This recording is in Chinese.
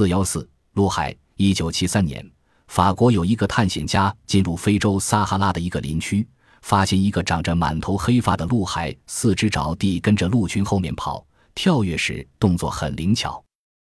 四幺四陆海，一九七三年，法国有一个探险家进入非洲撒哈拉的一个林区，发现一个长着满头黑发的陆海，四肢着地跟着鹿群后面跑，跳跃时动作很灵巧。